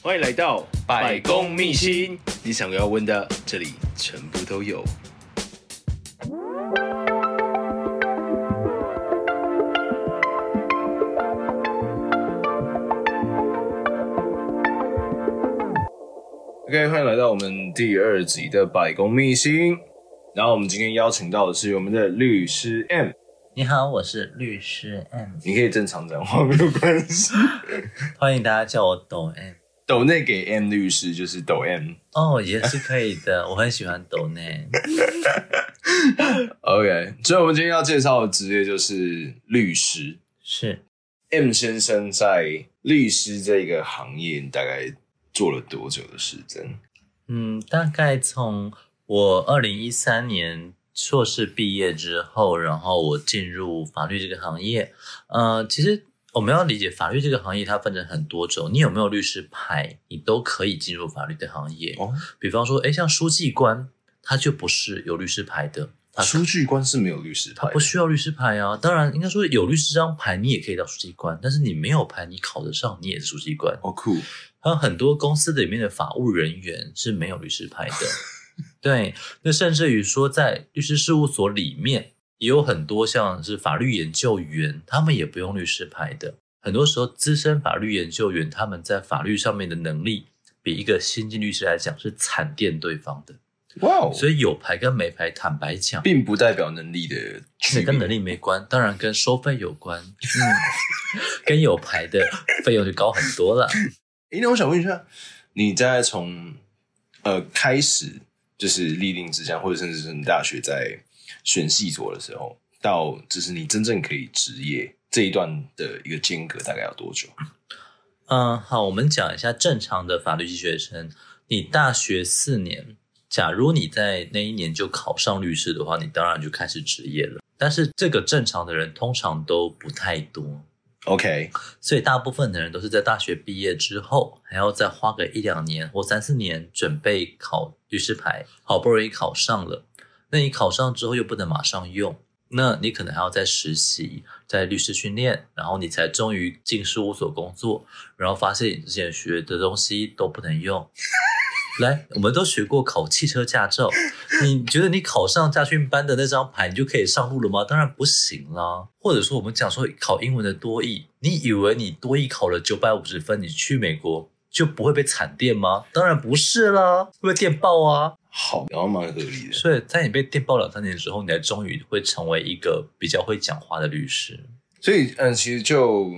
欢迎来到百公秘辛，你想要问的，这里全部都有。OK，欢迎来到我们第二集的百公秘辛。然后我们今天邀请到的是我们的律师 M。你好，我是律师 M。你可以正常讲话，没有关系。欢迎大家叫我抖 M。抖内给 M 律师就是抖 M 哦，也是可以的。我很喜欢抖内。OK，所以我们今天要介绍的职业就是律师。是 M 先生在律师这个行业大概做了多久的时间？嗯，大概从我二零一三年。硕士毕业之后，然后我进入法律这个行业。呃，其实我们要理解法律这个行业，它分成很多种。你有没有律师牌，你都可以进入法律的行业。哦，比方说，诶，像书记官，他就不是有律师牌的。书记官是没有律师牌，他不需要律师牌啊。当然，应该说有律师这张牌，你也可以当书记官。但是你没有牌，你考得上，你也是书记官。哦，酷。还有很多公司里面的法务人员是没有律师牌的。对，那甚至于说，在律师事务所里面也有很多像是法律研究员，他们也不用律师牌的。很多时候，资深法律研究员他们在法律上面的能力，比一个新进律师来讲是惨电对方的。哇哦！所以有牌跟没牌，坦白讲，并不代表能力的区别，跟能力没关，当然跟收费有关。嗯，跟有牌的费用就高很多了。诶，那我想问一下，你在从呃开始。就是立定志向，或者甚至是你大学在选系所的时候，到就是你真正可以职业这一段的一个间隔，大概要多久？嗯，好，我们讲一下正常的法律系学生。你大学四年，假如你在那一年就考上律师的话，你当然就开始职业了。但是这个正常的人通常都不太多。OK，所以大部分的人都是在大学毕业之后，还要再花个一两年或三四年准备考律师牌，好不容易考上了。那你考上之后又不能马上用，那你可能还要再实习，在律师训练，然后你才终于进事务所工作，然后发现你之前学的东西都不能用。来，我们都学过考汽车驾照，你觉得你考上驾训班的那张牌，你就可以上路了吗？当然不行啦。或者说，我们讲说考英文的多义，你以为你多义考了九百五十分，你去美国就不会被惨电吗？当然不是啦，会被电爆啊。好，然后蛮合理的。所以在你被电爆两三年之后，你才终于会成为一个比较会讲话的律师。所以，嗯，其实就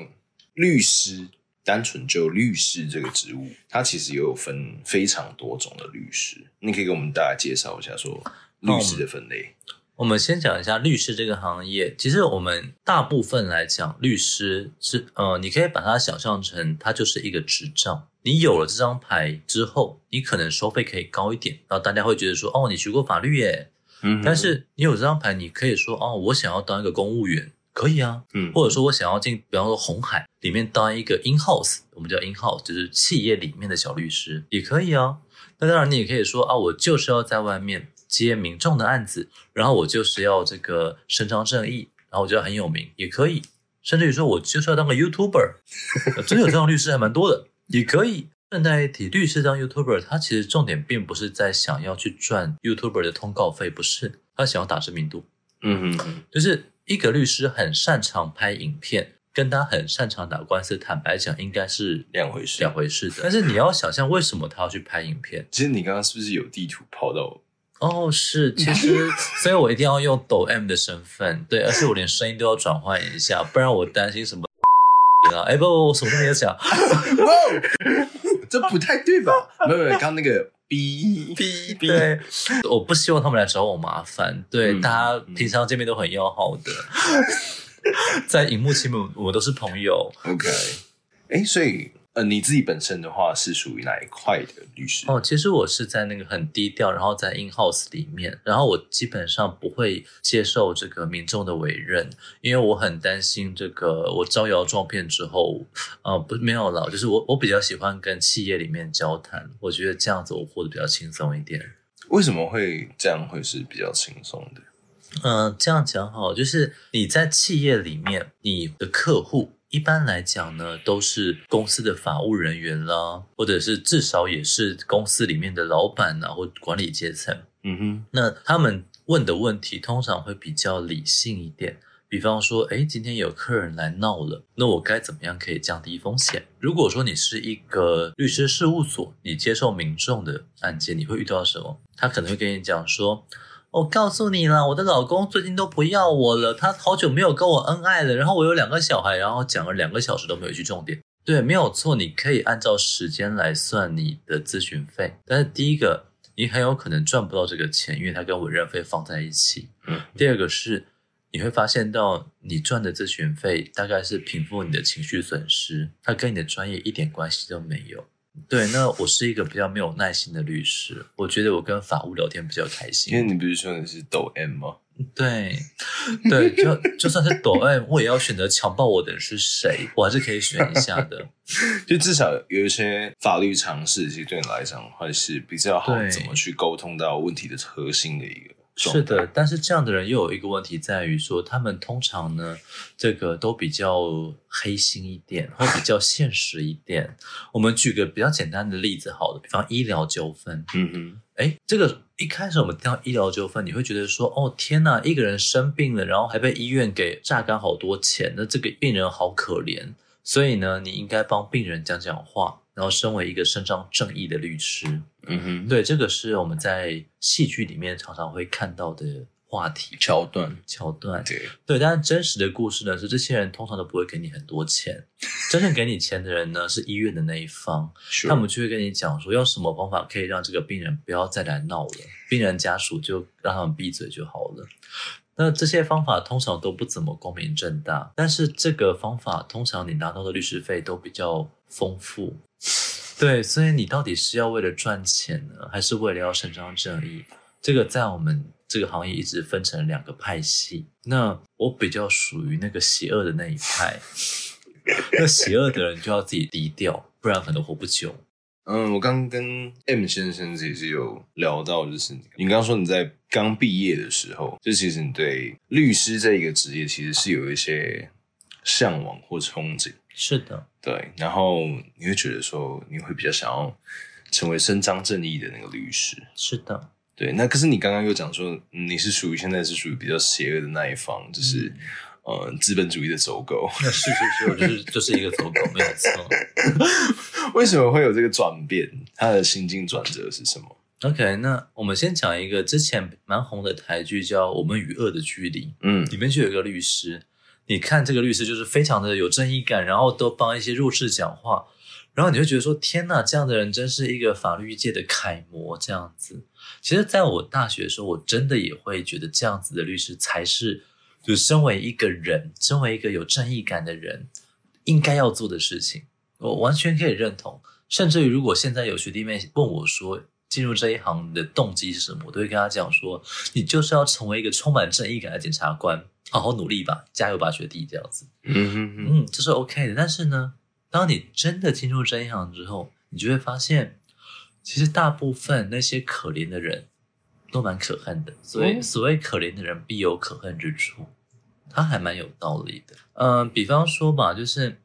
律师。单纯就律师这个职务，它其实也有分非常多种的律师。你可以给我们大家介绍一下，说律师的分类。嗯，我们先讲一下律师这个行业。其实我们大部分来讲，律师是呃，你可以把它想象成它就是一个执照。你有了这张牌之后，你可能收费可以高一点，然后大家会觉得说，哦，你学过法律耶。嗯，但是你有这张牌，你可以说，哦，我想要当一个公务员。可以啊，嗯，或者说我想要进，比方说红海里面当一个 in house，我们叫 in house，就是企业里面的小律师也可以啊。那当然你也可以说啊，我就是要在外面接民众的案子，然后我就是要这个伸张正义，然后我觉得很有名，也可以。甚至于说我就是要当个 YouTuber，真的有这样律师还蛮多的，也可以。顺带一提，律师当 YouTuber，他其实重点并不是在想要去赚 YouTuber 的通告费，不是，他想要打知名度。嗯嗯，就是。一个律师很擅长拍影片，跟他很擅长打官司，坦白讲，应该是两回事，两回事的。但是你要想象，为什么他要去拍影片？其实你刚刚是不是有地图跑到？哦，是，其实，所以我一定要用抖 M 的身份，对，而且我连声音都要转换一下，不然我担心什么啊？哎，不不，我什么都没有讲，哇，这不太对吧？没有没有，刚刚那个。哔哔哔！对，我不希望他们来找我麻烦。对，嗯、大家平常见面都很要好的，嗯、在荧幕前面我们都是朋友。OK，哎，所以。呃，你自己本身的话是属于哪一块的律师？哦，其实我是在那个很低调，然后在 in house 里面，然后我基本上不会接受这个民众的委任，因为我很担心这个我招摇撞骗之后，呃，不没有了，就是我我比较喜欢跟企业里面交谈，我觉得这样子我活得比较轻松一点。为什么会这样会是比较轻松的？嗯、呃，这样讲好，就是你在企业里面，你的客户。一般来讲呢，都是公司的法务人员啦，或者是至少也是公司里面的老板啊，或管理阶层。嗯哼，那他们问的问题通常会比较理性一点。比方说，诶，今天有客人来闹了，那我该怎么样可以降低风险？如果说你是一个律师事务所，你接受民众的案件，你会遇到什么？他可能会跟你讲说。我告诉你了，我的老公最近都不要我了，他好久没有跟我恩爱了。然后我有两个小孩，然后讲了两个小时都没有去重点。对，没有错，你可以按照时间来算你的咨询费。但是第一个，你很有可能赚不到这个钱，因为它跟委任费放在一起。嗯。第二个是，你会发现到你赚的咨询费大概是平复你的情绪损失，它跟你的专业一点关系都没有。对，那我是一个比较没有耐心的律师，我觉得我跟法务聊天比较开心。因为你不是说你是抖 M 吗？对，对，就就算是抖 M，我也要选择强暴我的人是谁，我还是可以选一下的。就至少有一些法律常识，其实对你来讲还是比较好，怎么去沟通到问题的核心的一个。是的，但是这样的人又有一个问题在于说，他们通常呢，这个都比较黑心一点，或比较现实一点。我们举个比较简单的例子，好了，比方医疗纠纷。嗯哼，哎，这个一开始我们听到医疗纠纷，你会觉得说，哦天哪，一个人生病了，然后还被医院给榨干好多钱，那这个病人好可怜。所以呢，你应该帮病人讲讲话。然后，身为一个伸张正义的律师，嗯哼，对，这个是我们在戏剧里面常常会看到的话题桥段，桥段，对对。但是真实的故事呢，是这些人通常都不会给你很多钱，真正给你钱的人呢，是医院的那一方，他们就会跟你讲说，用什么方法可以让这个病人不要再来闹了，病人家属就让他们闭嘴就好了。那这些方法通常都不怎么光明正大，但是这个方法通常你拿到的律师费都比较丰富，对，所以你到底是要为了赚钱呢，还是为了要伸张正义？这个在我们这个行业一直分成两个派系。那我比较属于那个邪恶的那一派，那邪恶的人就要自己低调，不然可能活不久。嗯，我刚跟 M 先生其实有聊到，就是你刚刚说你在刚毕业的时候，就其实你对律师这一个职业其实是有一些向往或憧憬。是的，对。然后你会觉得说，你会比较想要成为伸张正义的那个律师。是的，对。那可是你刚刚又讲说，你是属于现在是属于比较邪恶的那一方，就是。嗯呃，资本主义的走狗，那是是是，我就是就是一个走狗，没有错。为什么会有这个转变？他的心境转折是什么？OK，那我们先讲一个之前蛮红的台剧，叫《我们与恶的距离》。嗯，里面就有一个律师，你看这个律师就是非常的有正义感，然后都帮一些弱势讲话，然后你会觉得说：天呐，这样的人真是一个法律界的楷模。这样子，其实在我大学的时候，我真的也会觉得这样子的律师才是。就身为一个人，身为一个有正义感的人，应该要做的事情，我完全可以认同。甚至于，如果现在有学弟妹问我说进入这一行的动机是什么，我都会跟他讲说：你就是要成为一个充满正义感的检察官，好好努力吧，加油吧，学弟，这样子。嗯哼哼嗯，这是 OK 的。但是呢，当你真的进入这一行之后，你就会发现，其实大部分那些可怜的人。都蛮可恨的，所以所谓可怜的人必有可恨之处，他还蛮有道理的。嗯、呃，比方说吧，就是，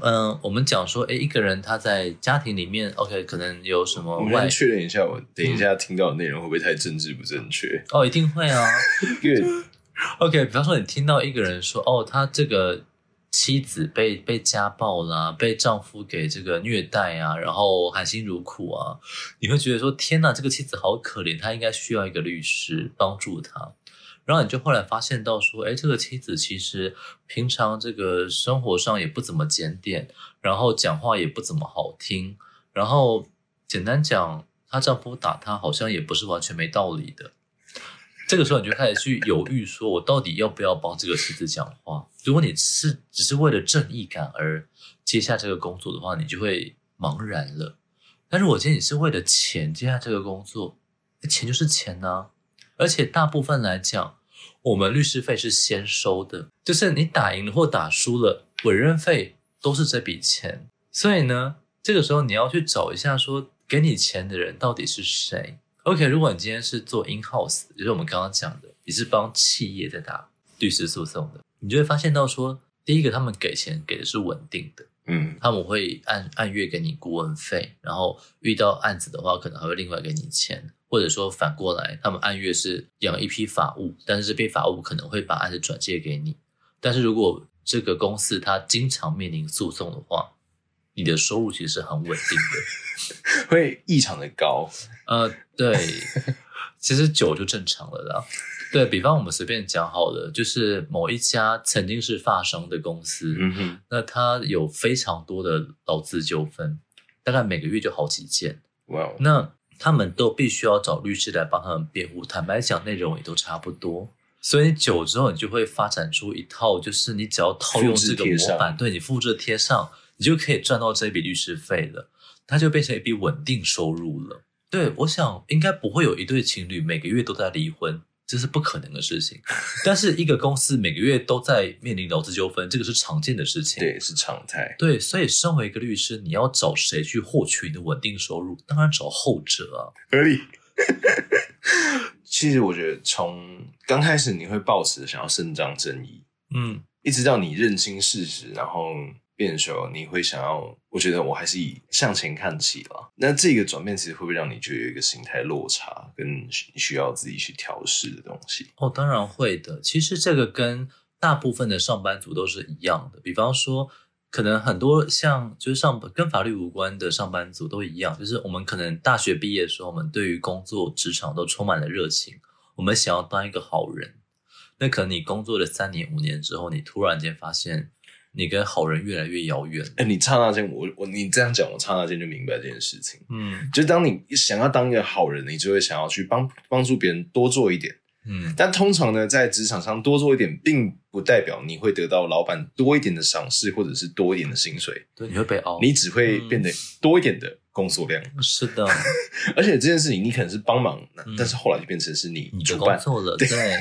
嗯、呃，我们讲说，诶，一个人他在家庭里面，OK，可能有什么？我们确认一下，我等一下听到的内容会不会太政治不正确？嗯、哦，一定会啊。OK，比方说你听到一个人说，哦，他这个。妻子被被家暴啦、啊，被丈夫给这个虐待啊，然后含辛茹苦啊，你会觉得说天哪，这个妻子好可怜，她应该需要一个律师帮助她。然后你就后来发现到说，哎，这个妻子其实平常这个生活上也不怎么检点，然后讲话也不怎么好听，然后简单讲，她丈夫打她好像也不是完全没道理的。这个时候你就开始去犹豫，说我到底要不要帮这个妻子讲话？如果你是只是为了正义感而接下这个工作的话，你就会茫然了。但是，我今天你是为了钱接下这个工作，钱就是钱呐、而且大部分来讲，我们律师费是先收的，就是你打赢了或打输了，委任费都是这笔钱。所以呢，这个时候你要去找一下，说给你钱的人到底是谁？OK，如果你今天是做 in house，就是我们刚刚讲的，你是帮企业在打律师诉讼的，你就会发现到说，第一个，他们给钱给的是稳定的，嗯，他们会按按月给你顾问费，然后遇到案子的话，可能还会另外给你钱，或者说反过来，他们按月是养一批法务，但是这批法务可能会把案子转借给你，但是如果这个公司它经常面临诉讼的话，你的收入其实是很稳定的，会异常的高。呃，对，其实久就正常了啦。对，比方，我们随便讲好了，就是某一家曾经是发商的公司，嗯哼，那它有非常多的劳资纠纷，大概每个月就好几件。哇 Wow，那他们都必须要找律师来帮他们辩护。坦白讲，内容也都差不多。所以久之后，你就会发展出一套，就是你只要套用这个模板，对，你复制贴上，你就可以赚到这笔律师费了。它就变成一笔稳定收入了。对，我想应该不会有一对情侣每个月都在离婚。这是不可能的事情，但是一个公司每个月都在面临劳资纠纷，这个是常见的事情，对，是常态。对，所以身为一个律师，你要找谁去获取你的稳定收入？当然找后者啊，合理。其实我觉得，从刚开始你会抱持想要伸张正义，嗯，一直到你认清事实，然后。变的时候，你会想要？我觉得我还是以向前看齐了。那这个转变其实会不会让你觉得有一个心态落差，跟需要自己去调试的东西？哦，当然会的。其实这个跟大部分的上班族都是一样的。比方说，可能很多像就是上跟法律无关的上班族都一样，就是我们可能大学毕业的时候，我们对于工作职场都充满了热情，我们想要当一个好人。那可能你工作了三年五年之后，你突然间发现。你跟好人越来越遥远。哎、欸，你刹那间，我我你这样讲，我刹那间就明白这件事情。嗯，就当你想要当一个好人，你就会想要去帮帮助别人多做一点。嗯，但通常呢，在职场上多做一点，并不代表你会得到老板多一点的赏识，或者是多一点的薪水。对，你会被熬，你只会变得多一点的。工作量是的，而且这件事情你可能是帮忙，嗯、但是后来就变成是你你的工作了，对。对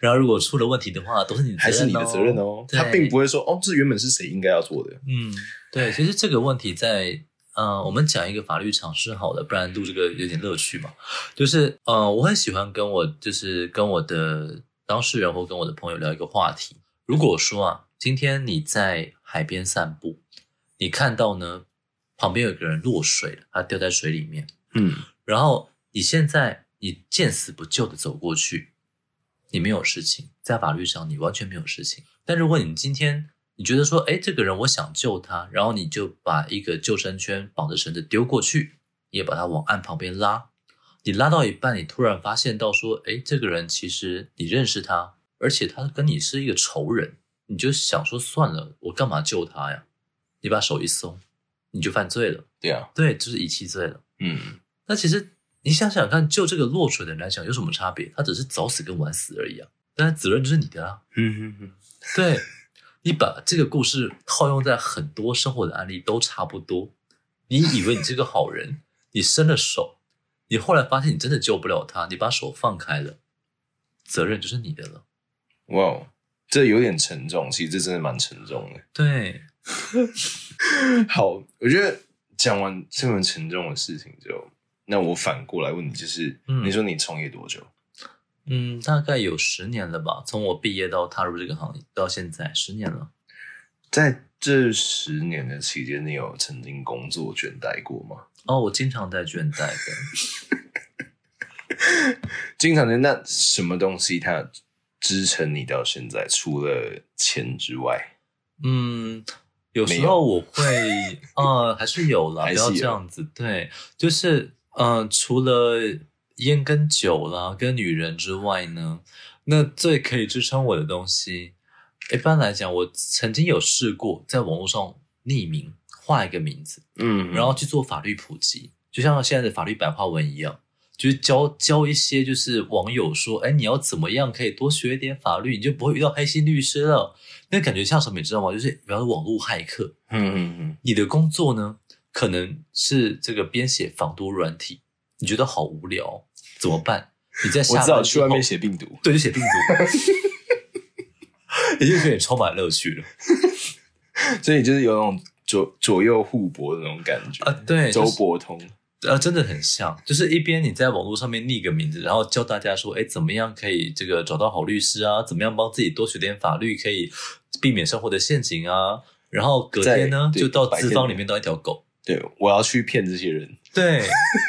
然后如果出了问题的话，都是你还是你的责任哦。他并不会说哦，这原本是谁应该要做的。嗯，对。其实这个问题在呃，我们讲一个法律常识好了，不然录这个有点乐趣嘛。就是呃，我很喜欢跟我就是跟我的当事人或跟我的朋友聊一个话题。如果说啊，今天你在海边散步，你看到呢？旁边有个人落水了，他掉在水里面。嗯，然后你现在你见死不救的走过去，你没有事情，在法律上你完全没有事情。但如果你今天你觉得说，哎，这个人我想救他，然后你就把一个救生圈绑着绳子丢过去，你也把他往岸旁边拉。你拉到一半，你突然发现到说，哎，这个人其实你认识他，而且他跟你是一个仇人，你就想说算了，我干嘛救他呀？你把手一松。你就犯罪了，对啊，对，就是遗弃罪了。嗯，那其实你想想看，就这个落水的人来讲，有什么差别？他只是早死跟晚死而已啊，但是责任就是你的啊。嗯嗯嗯，对，你把这个故事套用在很多生活的案例都差不多。你以为你是个好人，你伸了手，你后来发现你真的救不了他，你把手放开了，责任就是你的了。哇，这有点沉重，其实这真的蛮沉重的。对。好，我觉得讲完这么沉重的事情之后，那我反过来问你，就是，嗯、你说你创业多久？嗯，大概有十年了吧。从我毕业到踏入这个行业到现在，十年了。在这十年的期间，你有曾经工作倦怠过吗？哦，我经常在倦怠的。经常的，那什么东西它支撑你到现在？除了钱之外，嗯。有时候我会，呃，还是有了，不要这样子。对，就是，呃，除了烟跟酒啦，跟女人之外呢，那最可以支撑我的东西，一般来讲，我曾经有试过在网络上匿名画一个名字，嗯，然后去做法律普及，就像现在的法律白话文一样。就是教教一些，就是网友说，哎，你要怎么样可以多学一点法律，你就不会遇到黑心律师了。那感觉像什么，你知道吗？就是比方说网络骇客。嗯嗯嗯。你的工作呢，可能是这个编写防毒软体，你觉得好无聊，怎么办？你在下班之后，我知道去外面写病毒，对，就写病毒，也就可以充满乐趣了。所以就是有那种左左右互搏的那种感觉啊，对，周伯通。呃，真的很像，就是一边你在网络上面匿个名字，然后教大家说，哎，怎么样可以这个找到好律师啊？怎么样帮自己多学点法律，可以避免生活的陷阱啊？然后隔天呢，就到资方里面当一条狗。对，我要去骗这些人。对，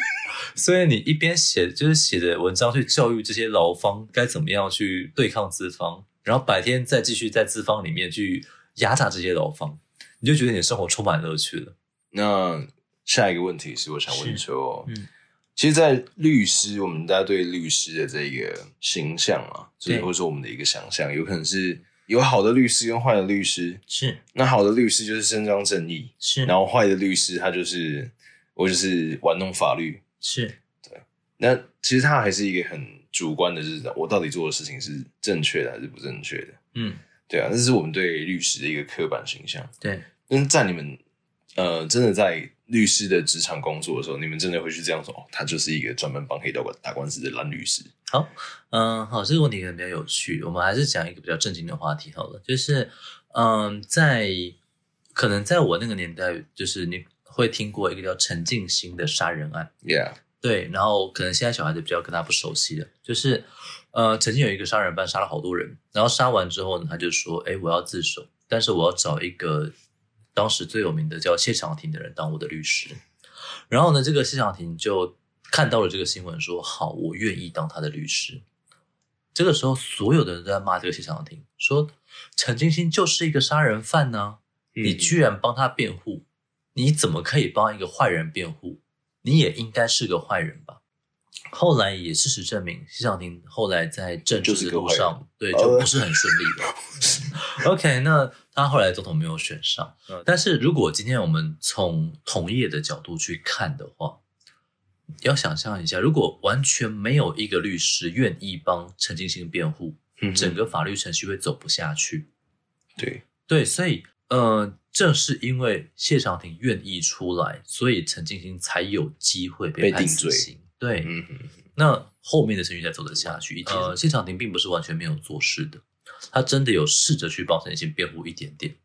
所以你一边写，就是写的文章去教育这些劳方该怎么样去对抗资方，然后白天再继续在资方里面去压榨这些劳方，你就觉得你的生活充满乐趣了。那下一个问题是，我想问说，嗯，其实，在律师，我们大家对律师的这个形象啊，就是或者说我们的一个想象，有可能是。有好的律师跟坏的律师是，那好的律师就是伸张正义是，然后坏的律师他就是我就是玩弄法律是，对。那其实他还是一个很主观的，就是我到底做的事情是正确的还是不正确的？嗯，对啊，这是我们对律师的一个刻板形象。对，但是在你们呃真的在律师的职场工作的时候，你们真的会去这样说？哦，他就是一个专门帮黑道打官司的蓝律师。好，嗯，好，这个问题可能比较有趣，我们还是讲一个比较正经的话题好了。就是，嗯，在可能在我那个年代，就是你会听过一个叫陈静心的杀人案，Yeah，对，然后可能现在小孩子比较跟他不熟悉的，就是，呃，曾经有一个杀人犯杀了好多人，然后杀完之后呢，他就说，哎，我要自首，但是我要找一个。当时最有名的叫谢长廷的人当我的律师，然后呢，这个谢长廷就看到了这个新闻，说：“好，我愿意当他的律师。”这个时候，所有的人都在骂这个谢长廷，说：“陈金兴就是一个杀人犯呢，你居然帮他辩护，你怎么可以帮一个坏人辩护？你也应该是个坏人吧？”后来也事实证明，谢长廷后来在政治的路上，对，就不是很顺利的。OK，那他后来总统没有选上。但是如果今天我们从同业的角度去看的话，要想象一下，如果完全没有一个律师愿意帮陈进兴辩护，整个法律程序会走不下去。对对，所以呃，正是因为谢长廷愿意出来，所以陈进兴才有机会被判死刑。对，嗯，那后面的程序才走得下去。呃，谢长廷并不是完全没有做事的，他真的有试着去帮陈进兴辩护一点点。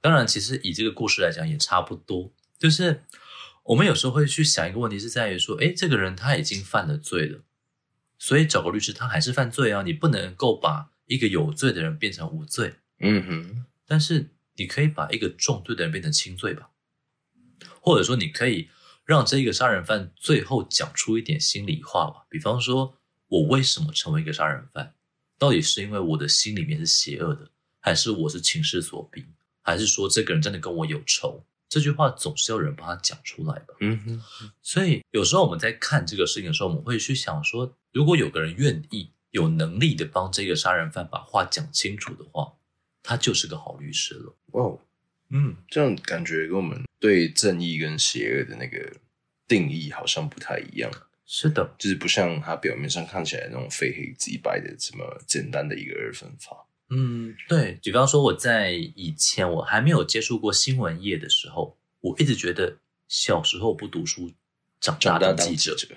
当然，其实以这个故事来讲也差不多。就是我们有时候会去想一个问题，是在于说，哎，这个人他已经犯了罪了，所以找个律师他还是犯罪啊，你不能够把一个有罪的人变成无罪。嗯哼，但是你可以把一个重罪的人变成轻罪吧，或者说你可以。让这个杀人犯最后讲出一点心里话吧，比方说，我为什么成为一个杀人犯？到底是因为我的心里面是邪恶的，还是我是情势所逼，还是说这个人真的跟我有仇？这句话总是要有人帮他讲出来吧。嗯哼。所以有时候我们在看这个事情的时候，我们会去想说，如果有个人愿意、有能力的帮这个杀人犯把话讲清楚的话，他就是个好律师了。哇。嗯，这样感觉跟我们对正义跟邪恶的那个定义好像不太一样。是的，就是不像它表面上看起来那种非黑即白的这么简单的一个二分法。嗯，对。比方说我在以前我还没有接触过新闻业的时候，我一直觉得小时候不读书，长大当记者。长大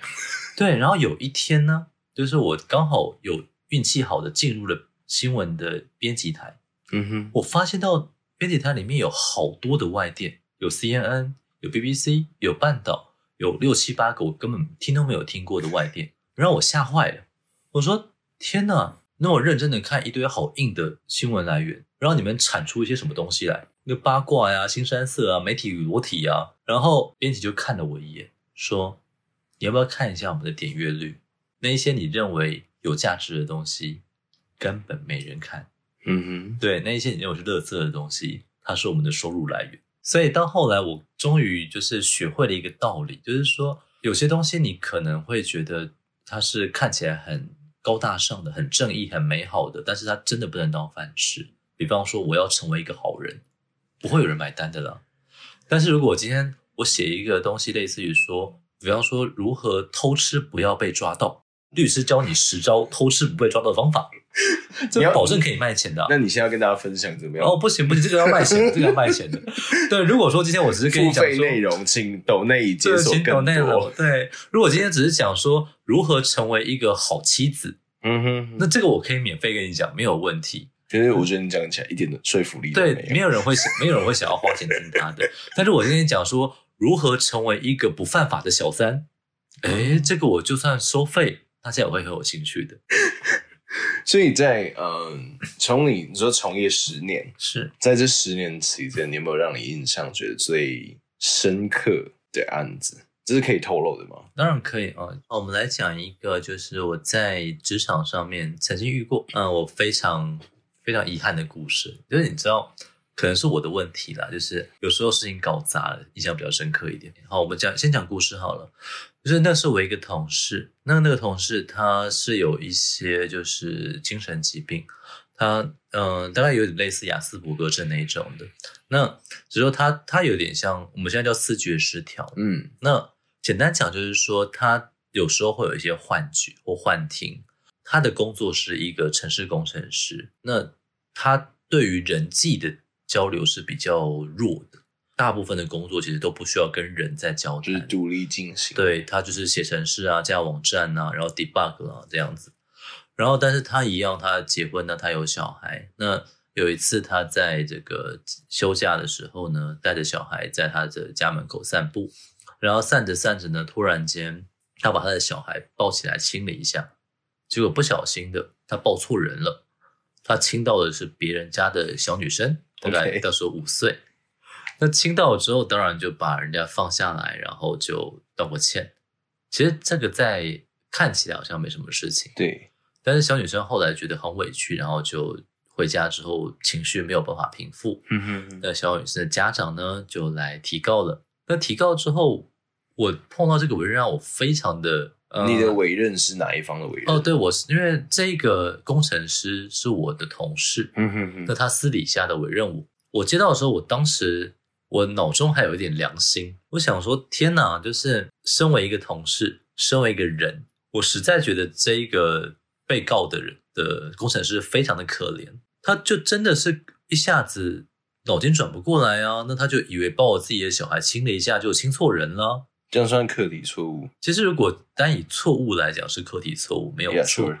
当记者。对，然后有一天呢，就是我刚好有运气好的进入了新闻的编辑台。嗯哼，我发现到。编辑台里面有好多的外电，有 CNN，有 BBC，有半岛，有六七八个我根本听都没有听过的外电，让我吓坏了。我说：“天哪！那我认真的看一堆好硬的新闻来源，然后你们产出一些什么东西来？那八卦呀、新山色啊、媒体与裸体啊。”然后编辑就看了我一眼，说：“你要不要看一下我们的点阅率？那一些你认为有价值的东西，根本没人看。”嗯哼，对，那一些你认为是垃圾的东西，它是我们的收入来源。所以到后来，我终于就是学会了一个道理，就是说有些东西你可能会觉得它是看起来很高大上的、很正义、很美好的，但是它真的不能当饭吃。比方说，我要成为一个好人，不会有人买单的啦。但是如果我今天我写一个东西，类似于说，比方说如何偷吃不要被抓到，律师教你十招偷吃不被抓到的方法。这保证可以卖钱的、啊。那你现在要跟大家分享怎么样？哦，不行不行，这个要卖钱，这个要卖钱的。对，如果说今天我只是跟你讲内容，请抖内解锁更多。对，如果今天只是讲说如何成为一个好妻子，嗯哼，那这个我可以免费跟你讲，没有问题。其实我觉得你讲起来一点的说服力都没有。对，没有人会想，没有人会想要花钱听他的。但是我今天讲说如何成为一个不犯法的小三，哎，这个我就算收费，大家也会很有兴趣的。所以在嗯，从你你说从业十年，是在这十年期间，你有没有让你印象觉得最深刻的案子？这是可以透露的吗？当然可以啊。我们来讲一个，就是我在职场上面曾经遇过，嗯，我非常非常遗憾的故事。就是你知道，可能是我的问题啦，就是有时候事情搞砸了，印象比较深刻一点。好，我们讲先讲故事好了。就是那是我一个同事，那那个同事他是有一些就是精神疾病，他嗯、呃，大概有点类似雅斯伯格症那一种的。那只是说他他有点像我们现在叫思觉失调，嗯，那简单讲就是说他有时候会有一些幻觉或幻听。他的工作是一个城市工程师，那他对于人际的交流是比较弱的。大部分的工作其实都不需要跟人在交流，就是独立进行。对，他就是写程式啊，架网站啊，然后 debug 啊这样子。然后，但是他一样，他结婚呢，他有小孩。那有一次，他在这个休假的时候呢，带着小孩在他的家门口散步，然后散着散着呢，突然间他把他的小孩抱起来亲了一下，结果不小心的他抱错人了，他亲到的是别人家的小女生，大概到时候五岁。Okay. 那亲到了之后，当然就把人家放下来，然后就道个歉。其实这个在看起来好像没什么事情，对。但是小女生后来觉得很委屈，然后就回家之后情绪没有办法平复。嗯哼哼。那小女生的家长呢，就来提告了。那提告之后，我碰到这个委任让我非常的……呃、你的委任是哪一方的委任？哦，对，我是因为这个工程师是我的同事。嗯哼哼。那他私底下的委任我，我接到的时候，我当时。我脑中还有一点良心，我想说，天哪，就是身为一个同事，身为一个人，我实在觉得这一个被告的人的工程师非常的可怜，他就真的是一下子脑筋转不过来啊，那他就以为抱我自己的小孩亲了一下就亲错人了，这样算课题错误？其实如果单以错误来讲是课题错误，没有错，yeah, sure.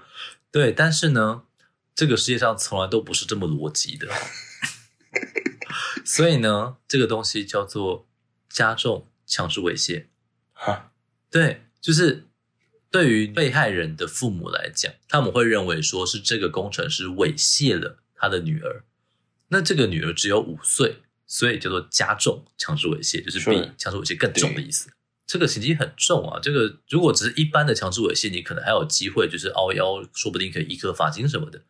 对，但是呢，这个世界上从来都不是这么逻辑的。所以呢，这个东西叫做加重强制猥亵。哈，对，就是对于被害人的父母来讲，他们会认为说是这个工程师猥亵了他的女儿。那这个女儿只有五岁，所以叫做加重强制猥亵，就是比强制猥亵更重的意思。这个刑期很重啊。这个如果只是一般的强制猥亵，你可能还有机会，就是凹腰，说不定可以一颗罚金什么的。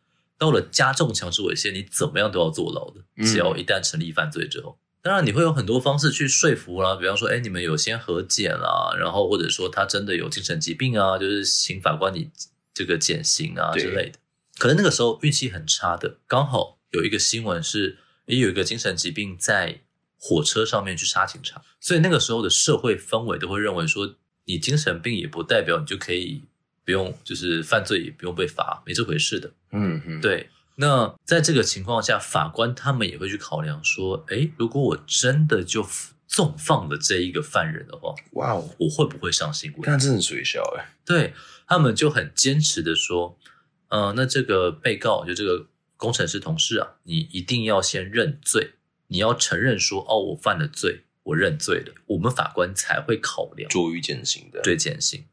到了加重强制猥亵，你怎么样都要坐牢的。只要一旦成立犯罪之后，嗯、当然你会有很多方式去说服啦，比方说，哎，你们有先和解啦，然后或者说他真的有精神疾病啊，就是请法官你这个减刑啊之类的。可能那个时候运气很差的，刚好有一个新闻是，也有一个精神疾病在火车上面去杀警察，所以那个时候的社会氛围都会认为说，你精神病也不代表你就可以。不用，就是犯罪也不用被罚，没这回事的。嗯嗯，对。那在这个情况下，法官他们也会去考量说，诶，如果我真的就纵放了这一个犯人的话，哇哦，我会不会上新闻？那真的是水小诶。对，他们就很坚持的说，呃，那这个被告就这个工程师同事啊，你一定要先认罪，你要承认说，哦，我犯了罪，我认罪了，我们法官才会考量酌予减刑的，对，减刑。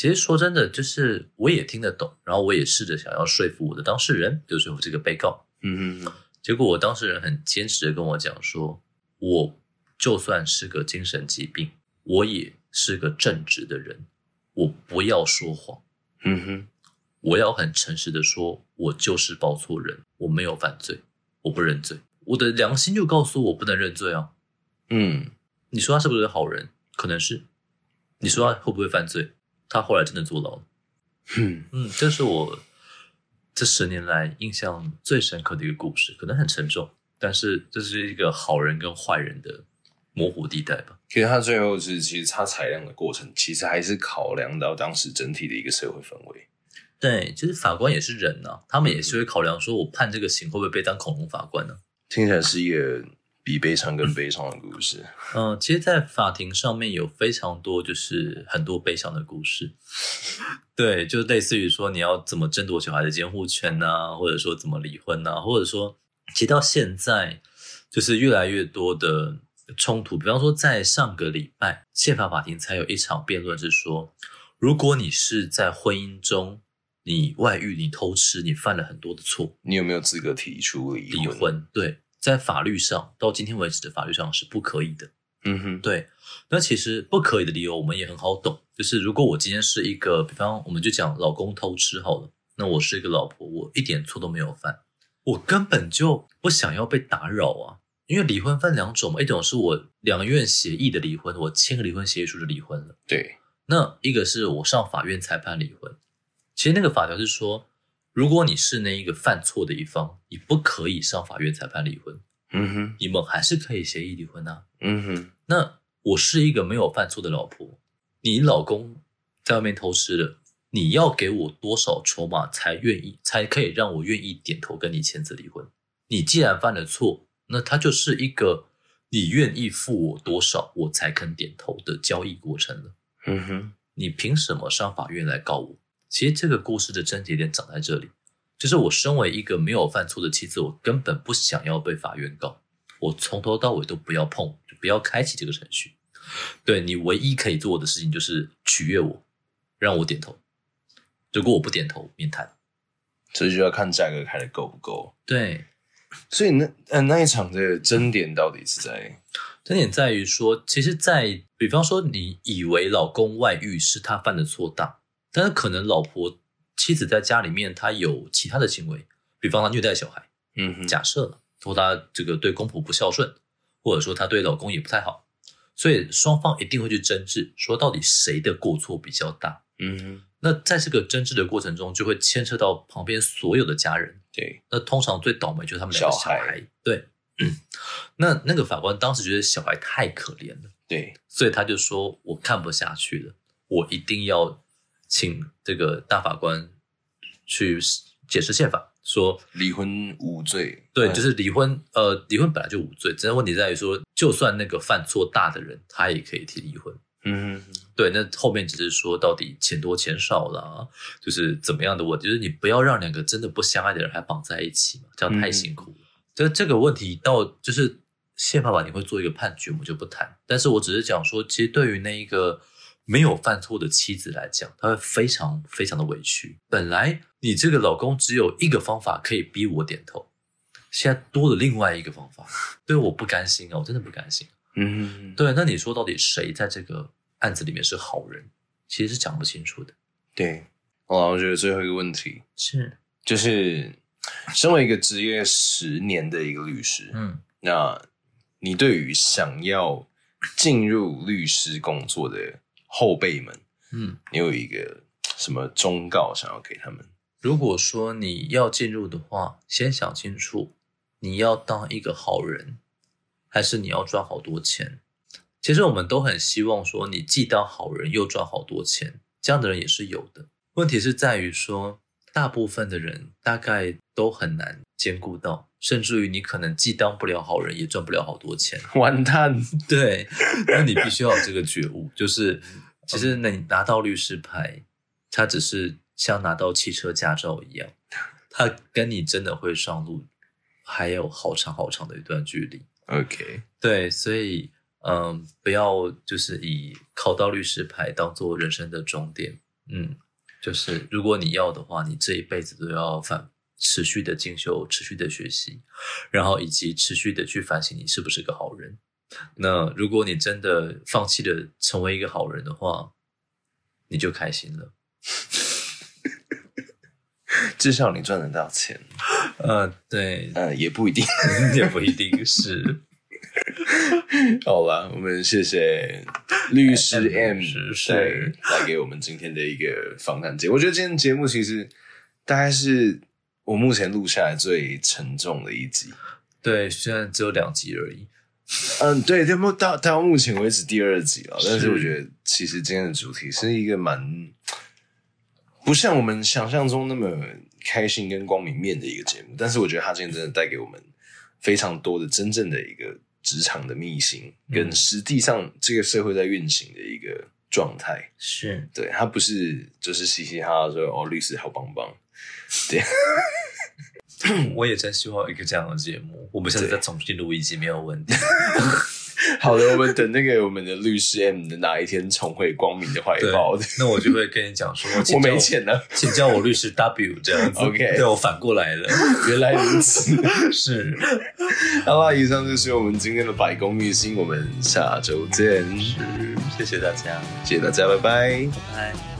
其实说真的，就是我也听得懂，然后我也试着想要说服我的当事人，就是我这个被告。嗯哼。结果我当事人很坚持的跟我讲说，我就算是个精神疾病，我也是个正直的人，我不要说谎。嗯哼。我要很诚实的说，我就是报错人，我没有犯罪，我不认罪。我的良心就告诉我不能认罪啊。嗯。你说他是不是个好人？可能是。你说他会不会犯罪？他后来真的坐牢了，嗯嗯，这是我这十年来印象最深刻的一个故事，可能很沉重，但是这是一个好人跟坏人的模糊地带吧。其实他最后是，其实他裁量的过程，其实还是考量到当时整体的一个社会氛围。对，其实法官也是人呐、啊，他们也是会考量说，我判这个刑会不会被当恐龙法官呢、啊？听起来是一个。比悲伤更悲伤的故事。嗯，其实，在法庭上面有非常多，就是很多悲伤的故事。对，就类似于说，你要怎么争夺小孩的监护权啊，或者说怎么离婚啊，或者说，其实到现在，就是越来越多的冲突。比方说，在上个礼拜，宪法法庭才有一场辩论，是说，如果你是在婚姻中，你外遇、你偷吃、你犯了很多的错，你有没有资格提出离婚？离婚？对，在法律上，到今天为止的法律上是不可以的。嗯哼，对。那其实不可以的理由，我们也很好懂，就是如果我今天是一个，比方我们就讲老公偷吃好了，那我是一个老婆，我一点错都没有犯，我根本就不想要被打扰啊。因为离婚分两种嘛，一种是我两院协议的离婚，我签个离婚协议书就离婚了。对，那一个是我上法院裁判离婚。其实那个法条是说，如果你是那一个犯错的一方，你不可以上法院裁判离婚。嗯哼，你们还是可以协议离婚啊。嗯哼，那我是一个没有犯错的老婆，你老公在外面偷吃了，你要给我多少筹码才愿意，才可以让我愿意点头跟你签字离婚？你既然犯了错。那他就是一个你愿意付我多少，我才肯点头的交易过程了。嗯哼，你凭什么上法院来告我？其实这个故事的症结点长在这里，就是我身为一个没有犯错的妻子，我根本不想要被法院告，我从头到尾都不要碰，就不要开启这个程序。对，你唯一可以做的事情就是取悦我，让我点头。如果我不点头，免谈。这就要看价格开的够不够。对。所以那呃那一场的争点到底是在？争点在于说，其实在，在比方说，你以为老公外遇是他犯的错大，但是可能老婆妻子在家里面她有其他的行为，比方她虐待小孩，嗯哼，假设了，说他这个对公婆不孝顺，或者说她对老公也不太好，所以双方一定会去争执，说到底谁的过错比较大，嗯哼。那在这个争执的过程中，就会牵扯到旁边所有的家人。对，那通常最倒霉就是他们两个小孩。小孩对，嗯，那那个法官当时觉得小孩太可怜了，对，所以他就说：“我看不下去了，我一定要请这个大法官去解释宪法，说离婚无罪。对，就是离婚，呃，离婚本来就无罪，只是问题在于说，就算那个犯错大的人，他也可以提离婚。”嗯，对，那后面只是说到底钱多钱少啦，就是怎么样的问题，就是你不要让两个真的不相爱的人还绑在一起嘛，这样太辛苦了。这、嗯、这个问题到就是宪法法庭会做一个判决，我们就不谈。但是我只是讲说，其实对于那一个没有犯错的妻子来讲，她会非常非常的委屈。本来你这个老公只有一个方法可以逼我点头，现在多了另外一个方法，对我不甘心啊，我真的不甘心。嗯，对，那你说到底谁在这个案子里面是好人？其实是讲不清楚的。对，哦，我觉得最后一个问题是，就是身为一个职业十年的一个律师，嗯，那你对于想要进入律师工作的后辈们，嗯，你有一个什么忠告想要给他们？如果说你要进入的话，先想清楚，你要当一个好人。还是你要赚好多钱？其实我们都很希望说，你既当好人又赚好多钱，这样的人也是有的。问题是在于说，大部分的人大概都很难兼顾到，甚至于你可能既当不了好人，也赚不了好多钱。完蛋！对，那你必须要有这个觉悟，就是其实你拿到律师牌，它只是像拿到汽车驾照一样，它跟你真的会上路，还有好长好长的一段距离。OK，对，所以嗯，不要就是以考到律师牌当做人生的终点，嗯，就是如果你要的话，你这一辈子都要反持续的进修，持续的学习，然后以及持续的去反省你是不是个好人。那如果你真的放弃了成为一个好人的话，你就开心了。至少你赚得到钱，呃，对，呃，也不一定，也不一定是。好吧，我们谢谢律师 M 是带给我们今天的一个访谈节。我觉得今天节目其实大概是我目前录下来最沉重的一集。对，虽然只有两集而已。嗯，对，到到到目前为止第二集了，但是我觉得其实今天的主题是一个蛮。不像我们想象中那么开心跟光明面的一个节目，但是我觉得他今天真的带给我们非常多的真正的一个职场的秘辛，跟实际上这个社会在运行的一个状态。是对，他不是就是嘻嘻哈哈说哦，律师好棒棒。对，我也真希望有一个这样的节目。我们现在再重新录一集没有问题。好的，我们等那个我们的律师 M 的哪一天重回光明的怀抱，那我就会跟你讲说，我，我没钱了，请叫我律师 W 这样子。OK，对我反过来了，原来如此，是。好了，以上就是我们今天的百公秘辛，我们下周见。是，谢谢大家，谢谢大家，拜拜，拜拜。